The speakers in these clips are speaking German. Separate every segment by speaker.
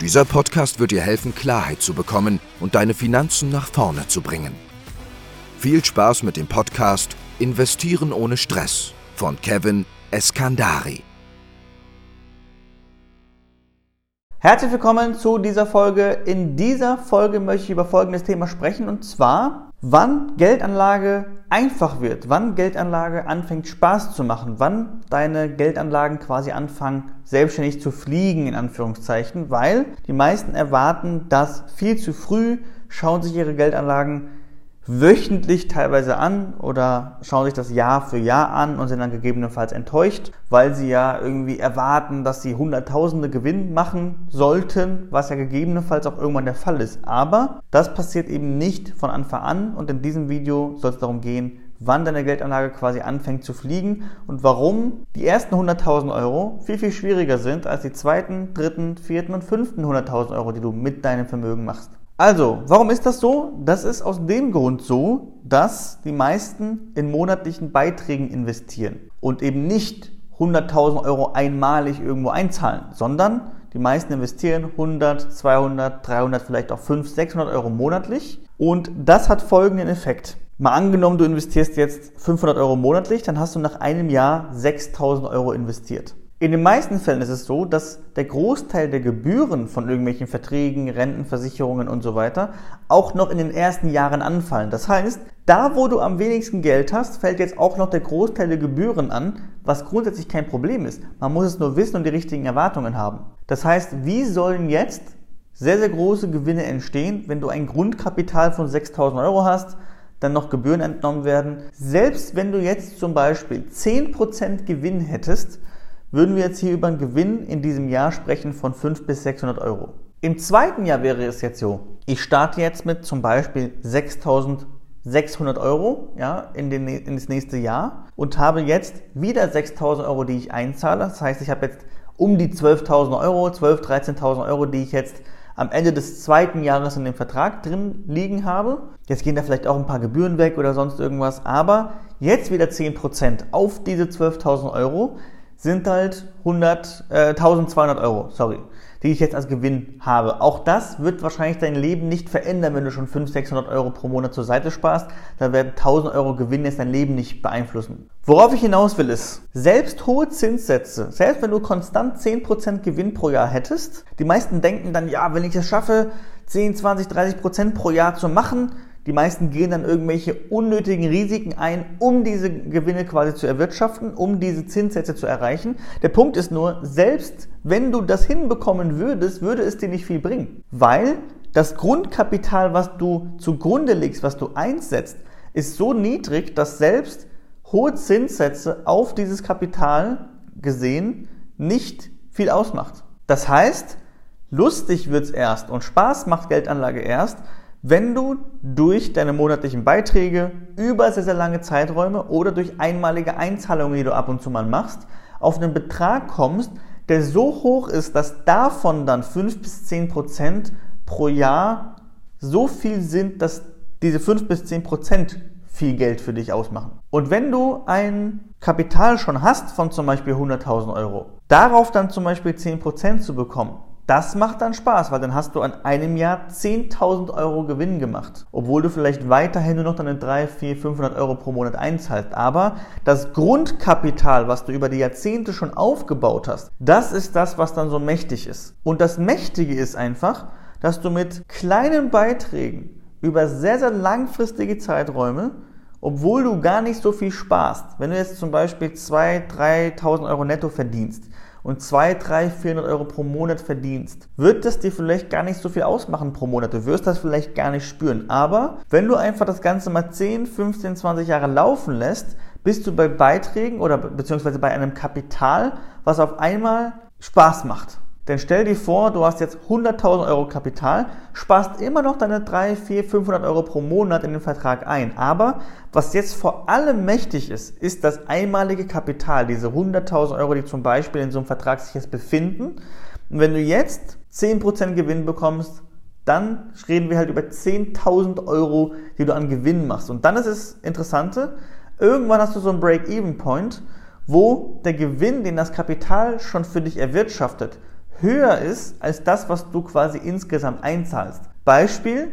Speaker 1: Dieser Podcast wird dir helfen, Klarheit zu bekommen und deine Finanzen nach vorne zu bringen. Viel Spaß mit dem Podcast Investieren ohne Stress von Kevin Eskandari.
Speaker 2: Herzlich willkommen zu dieser Folge. In dieser Folge möchte ich über folgendes Thema sprechen und zwar, wann Geldanlage einfach wird, wann Geldanlage anfängt Spaß zu machen, wann deine Geldanlagen quasi anfangen selbstständig zu fliegen in Anführungszeichen, weil die meisten erwarten das viel zu früh, schauen sich ihre Geldanlagen wöchentlich teilweise an oder schauen sich das Jahr für Jahr an und sind dann gegebenenfalls enttäuscht, weil sie ja irgendwie erwarten, dass sie Hunderttausende Gewinn machen sollten, was ja gegebenenfalls auch irgendwann der Fall ist. Aber das passiert eben nicht von Anfang an und in diesem Video soll es darum gehen, wann deine Geldanlage quasi anfängt zu fliegen und warum die ersten 100.000 Euro viel, viel schwieriger sind als die zweiten, dritten, vierten und fünften 100.000 Euro, die du mit deinem Vermögen machst. Also, warum ist das so? Das ist aus dem Grund so, dass die meisten in monatlichen Beiträgen investieren und eben nicht 100.000 Euro einmalig irgendwo einzahlen, sondern die meisten investieren 100, 200, 300, vielleicht auch 500, 600 Euro monatlich. Und das hat folgenden Effekt. Mal angenommen, du investierst jetzt 500 Euro monatlich, dann hast du nach einem Jahr 6000 Euro investiert. In den meisten Fällen ist es so, dass der Großteil der Gebühren von irgendwelchen Verträgen, Rentenversicherungen und so weiter auch noch in den ersten Jahren anfallen. Das heißt, da wo du am wenigsten Geld hast, fällt jetzt auch noch der Großteil der Gebühren an, was grundsätzlich kein Problem ist. Man muss es nur wissen und die richtigen Erwartungen haben. Das heißt, wie sollen jetzt sehr, sehr große Gewinne entstehen, wenn du ein Grundkapital von 6000 Euro hast, dann noch Gebühren entnommen werden. Selbst wenn du jetzt zum Beispiel 10% Gewinn hättest, würden wir jetzt hier über einen Gewinn in diesem Jahr sprechen von 500 bis 600 Euro. Im zweiten Jahr wäre es jetzt so, ich starte jetzt mit zum Beispiel 6600 Euro ja, in, den, in das nächste Jahr und habe jetzt wieder 6000 Euro, die ich einzahle. Das heißt, ich habe jetzt um die 12.000 Euro, 12.000, 13.000 Euro, die ich jetzt am Ende des zweiten Jahres in dem Vertrag drin liegen habe. Jetzt gehen da vielleicht auch ein paar Gebühren weg oder sonst irgendwas, aber jetzt wieder 10% auf diese 12.000 Euro sind halt 100, äh, 1200 Euro, sorry, die ich jetzt als Gewinn habe. Auch das wird wahrscheinlich dein Leben nicht verändern, wenn du schon 500, 600 Euro pro Monat zur Seite sparst. Da werden 1000 Euro Gewinn jetzt dein Leben nicht beeinflussen. Worauf ich hinaus will ist, selbst hohe Zinssätze, selbst wenn du konstant 10% Gewinn pro Jahr hättest, die meisten denken dann, ja, wenn ich es schaffe, 10, 20, 30% pro Jahr zu machen, die meisten gehen dann irgendwelche unnötigen Risiken ein, um diese Gewinne quasi zu erwirtschaften, um diese Zinssätze zu erreichen. Der Punkt ist nur, selbst wenn du das hinbekommen würdest, würde es dir nicht viel bringen. Weil das Grundkapital, was du zugrunde legst, was du einsetzt, ist so niedrig, dass selbst hohe Zinssätze auf dieses Kapital gesehen nicht viel ausmacht. Das heißt, lustig wird's erst und Spaß macht Geldanlage erst, wenn du durch deine monatlichen Beiträge über sehr, sehr lange Zeiträume oder durch einmalige Einzahlungen, die du ab und zu mal machst, auf einen Betrag kommst, der so hoch ist, dass davon dann 5 bis 10 Prozent pro Jahr so viel sind, dass diese 5 bis 10 Prozent viel Geld für dich ausmachen. Und wenn du ein Kapital schon hast von zum Beispiel 100.000 Euro, darauf dann zum Beispiel 10 Prozent zu bekommen, das macht dann Spaß, weil dann hast du an einem Jahr 10.000 Euro Gewinn gemacht. Obwohl du vielleicht weiterhin nur noch deine 3, 4, 500 Euro pro Monat einzahlst. Aber das Grundkapital, was du über die Jahrzehnte schon aufgebaut hast, das ist das, was dann so mächtig ist. Und das Mächtige ist einfach, dass du mit kleinen Beiträgen über sehr, sehr langfristige Zeiträume obwohl du gar nicht so viel sparst. Wenn du jetzt zum Beispiel 2.000, 3.000 Euro netto verdienst, und 2, 3, 400 Euro pro Monat verdienst, wird das dir vielleicht gar nicht so viel ausmachen pro Monat. Du wirst das vielleicht gar nicht spüren. Aber wenn du einfach das Ganze mal 10, 15, 20 Jahre laufen lässt, bist du bei Beiträgen oder beziehungsweise bei einem Kapital, was auf einmal Spaß macht. Denn stell dir vor, du hast jetzt 100.000 Euro Kapital, sparst immer noch deine 3, 4, 500 Euro pro Monat in den Vertrag ein. Aber was jetzt vor allem mächtig ist, ist das einmalige Kapital, diese 100.000 Euro, die zum Beispiel in so einem Vertrag sich jetzt befinden. Und wenn du jetzt 10% Gewinn bekommst, dann reden wir halt über 10.000 Euro, die du an Gewinn machst. Und dann ist es Interessante, irgendwann hast du so einen Break-Even-Point, wo der Gewinn, den das Kapital schon für dich erwirtschaftet, höher ist als das, was du quasi insgesamt einzahlst. Beispiel,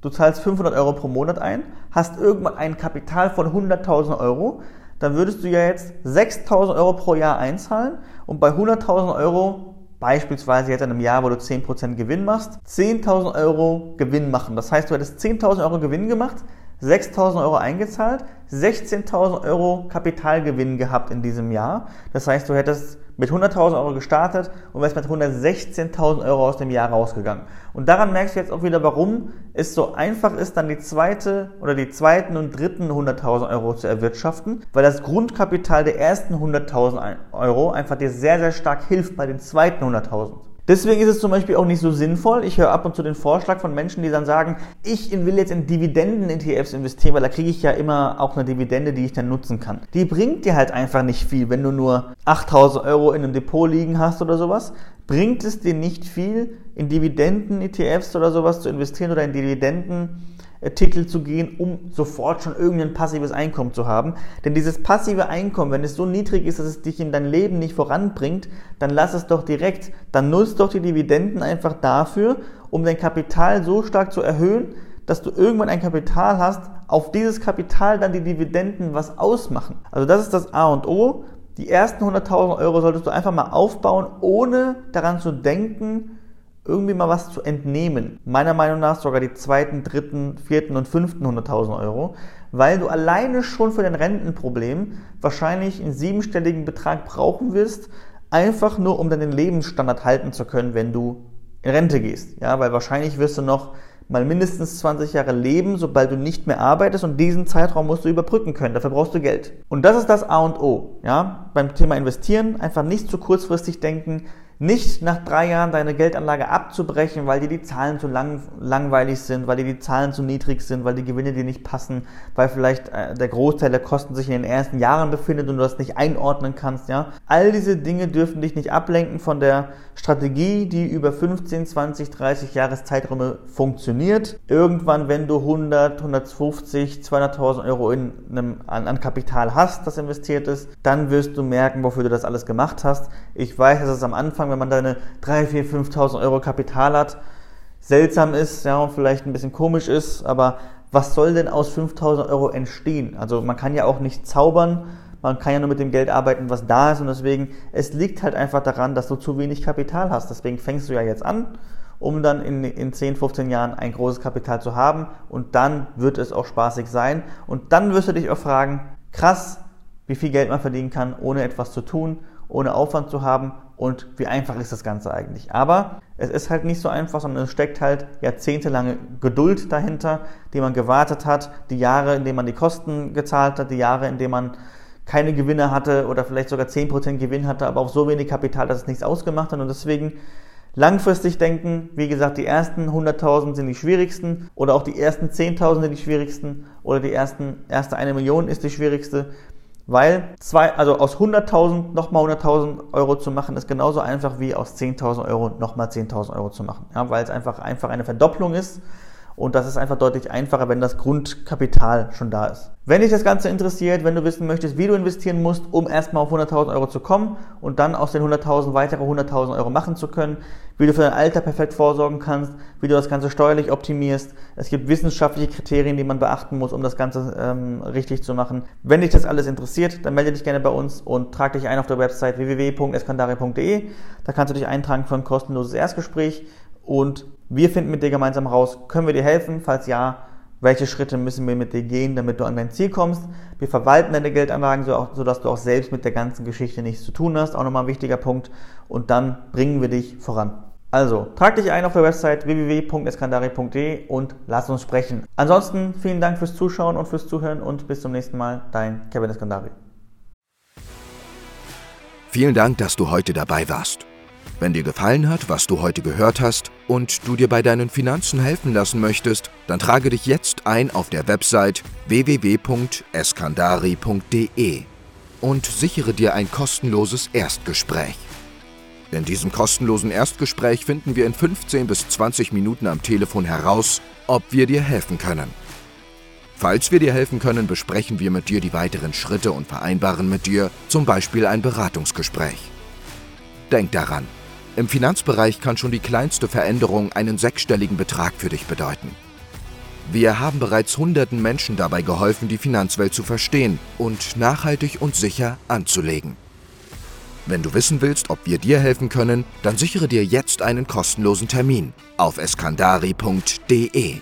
Speaker 2: du zahlst 500 Euro pro Monat ein, hast irgendwann ein Kapital von 100.000 Euro, dann würdest du ja jetzt 6.000 Euro pro Jahr einzahlen und bei 100.000 Euro, beispielsweise jetzt in einem Jahr, wo du 10% Gewinn machst, 10.000 Euro Gewinn machen. Das heißt, du hättest 10.000 Euro Gewinn gemacht, 6.000 Euro eingezahlt, 16.000 Euro Kapitalgewinn gehabt in diesem Jahr. Das heißt, du hättest mit 100.000 Euro gestartet und wärst mit 116.000 Euro aus dem Jahr rausgegangen. Und daran merkst du jetzt auch wieder, warum es so einfach ist, dann die zweite oder die zweiten und dritten 100.000 Euro zu erwirtschaften, weil das Grundkapital der ersten 100.000 Euro einfach dir sehr, sehr stark hilft bei den zweiten 100.000. Deswegen ist es zum Beispiel auch nicht so sinnvoll. Ich höre ab und zu den Vorschlag von Menschen, die dann sagen, ich will jetzt in Dividenden-ETFs investieren, weil da kriege ich ja immer auch eine Dividende, die ich dann nutzen kann. Die bringt dir halt einfach nicht viel, wenn du nur 8000 Euro in einem Depot liegen hast oder sowas. Bringt es dir nicht viel, in Dividenden-ETFs oder sowas zu investieren oder in Dividenden Titel zu gehen, um sofort schon irgendein passives Einkommen zu haben. Denn dieses passive Einkommen, wenn es so niedrig ist, dass es dich in dein Leben nicht voranbringt, dann lass es doch direkt, dann nutzt doch die Dividenden einfach dafür, um dein Kapital so stark zu erhöhen, dass du irgendwann ein Kapital hast, auf dieses Kapital dann die Dividenden was ausmachen. Also das ist das A und O. Die ersten 100.000 Euro solltest du einfach mal aufbauen, ohne daran zu denken, irgendwie mal was zu entnehmen. Meiner Meinung nach sogar die zweiten, dritten, vierten und fünften 100.000 Euro, weil du alleine schon für dein Rentenproblem wahrscheinlich einen siebenstelligen Betrag brauchen wirst, einfach nur um deinen Lebensstandard halten zu können, wenn du in Rente gehst. Ja, weil wahrscheinlich wirst du noch mal mindestens 20 Jahre leben, sobald du nicht mehr arbeitest und diesen Zeitraum musst du überbrücken können. Dafür brauchst du Geld. Und das ist das A und O. Ja, beim Thema investieren einfach nicht zu kurzfristig denken, nicht nach drei Jahren deine Geldanlage abzubrechen, weil dir die Zahlen zu lang, langweilig sind, weil dir die Zahlen zu niedrig sind, weil die Gewinne dir nicht passen, weil vielleicht äh, der Großteil der Kosten sich in den ersten Jahren befindet und du das nicht einordnen kannst, ja. All diese Dinge dürfen dich nicht ablenken von der Strategie, die über 15, 20, 30 Jahreszeiträume funktioniert. Irgendwann, wenn du 100, 150, 200.000 Euro in einem, an, an Kapital hast, das investiert ist, dann wirst du merken, wofür du das alles gemacht hast. Ich weiß, dass es am Anfang wenn man deine 3, 4, 5.000 Euro Kapital hat, seltsam ist, ja, und vielleicht ein bisschen komisch ist, aber was soll denn aus 5.000 Euro entstehen? Also man kann ja auch nicht zaubern, man kann ja nur mit dem Geld arbeiten, was da ist und deswegen, es liegt halt einfach daran, dass du zu wenig Kapital hast. Deswegen fängst du ja jetzt an, um dann in, in 10, 15 Jahren ein großes Kapital zu haben und dann wird es auch spaßig sein und dann wirst du dich auch fragen, krass, wie viel Geld man verdienen kann, ohne etwas zu tun, ohne Aufwand zu haben und wie einfach ist das Ganze eigentlich. Aber es ist halt nicht so einfach, sondern es steckt halt jahrzehntelange Geduld dahinter, die man gewartet hat, die Jahre, in denen man die Kosten gezahlt hat, die Jahre, in denen man keine Gewinne hatte oder vielleicht sogar 10% Gewinn hatte, aber auch so wenig Kapital, dass es nichts ausgemacht hat und deswegen langfristig denken, wie gesagt, die ersten 100.000 sind die schwierigsten oder auch die ersten 10.000 sind die schwierigsten oder die ersten, erste eine Million ist die schwierigste. Weil zwei, also aus 100.000 nochmal 100.000 Euro zu machen, ist genauso einfach wie aus 10.000 Euro nochmal 10.000 Euro zu machen. Ja, weil es einfach, einfach eine Verdopplung ist und das ist einfach deutlich einfacher, wenn das Grundkapital schon da ist. Wenn dich das Ganze interessiert, wenn du wissen möchtest, wie du investieren musst, um erstmal auf 100.000 Euro zu kommen und dann aus den 100.000 weitere 100.000 Euro machen zu können, wie du für dein Alter perfekt vorsorgen kannst, wie du das Ganze steuerlich optimierst. Es gibt wissenschaftliche Kriterien, die man beachten muss, um das Ganze ähm, richtig zu machen. Wenn dich das alles interessiert, dann melde dich gerne bei uns und trag dich ein auf der Website www.eskandari.de. Da kannst du dich eintragen für ein kostenloses Erstgespräch und wir finden mit dir gemeinsam raus, können wir dir helfen? Falls ja, welche Schritte müssen wir mit dir gehen, damit du an dein Ziel kommst? Wir verwalten deine Geldanlagen, sodass du auch selbst mit der ganzen Geschichte nichts zu tun hast. Auch nochmal ein wichtiger Punkt. Und dann bringen wir dich voran. Also, trag dich ein auf der Website www.eskandari.de und lass uns sprechen. Ansonsten vielen Dank fürs Zuschauen und fürs Zuhören und bis zum nächsten Mal. Dein Kevin Eskandari.
Speaker 1: Vielen Dank, dass du heute dabei warst. Wenn dir gefallen hat, was du heute gehört hast und du dir bei deinen Finanzen helfen lassen möchtest, dann trage dich jetzt ein auf der Website www.eskandari.de und sichere dir ein kostenloses Erstgespräch. In diesem kostenlosen Erstgespräch finden wir in 15 bis 20 Minuten am Telefon heraus, ob wir dir helfen können. Falls wir dir helfen können, besprechen wir mit dir die weiteren Schritte und vereinbaren mit dir zum Beispiel ein Beratungsgespräch. Denk daran, im Finanzbereich kann schon die kleinste Veränderung einen sechsstelligen Betrag für dich bedeuten. Wir haben bereits hunderten Menschen dabei geholfen, die Finanzwelt zu verstehen und nachhaltig und sicher anzulegen. Wenn du wissen willst, ob wir dir helfen können, dann sichere dir jetzt einen kostenlosen Termin auf eskandari.de.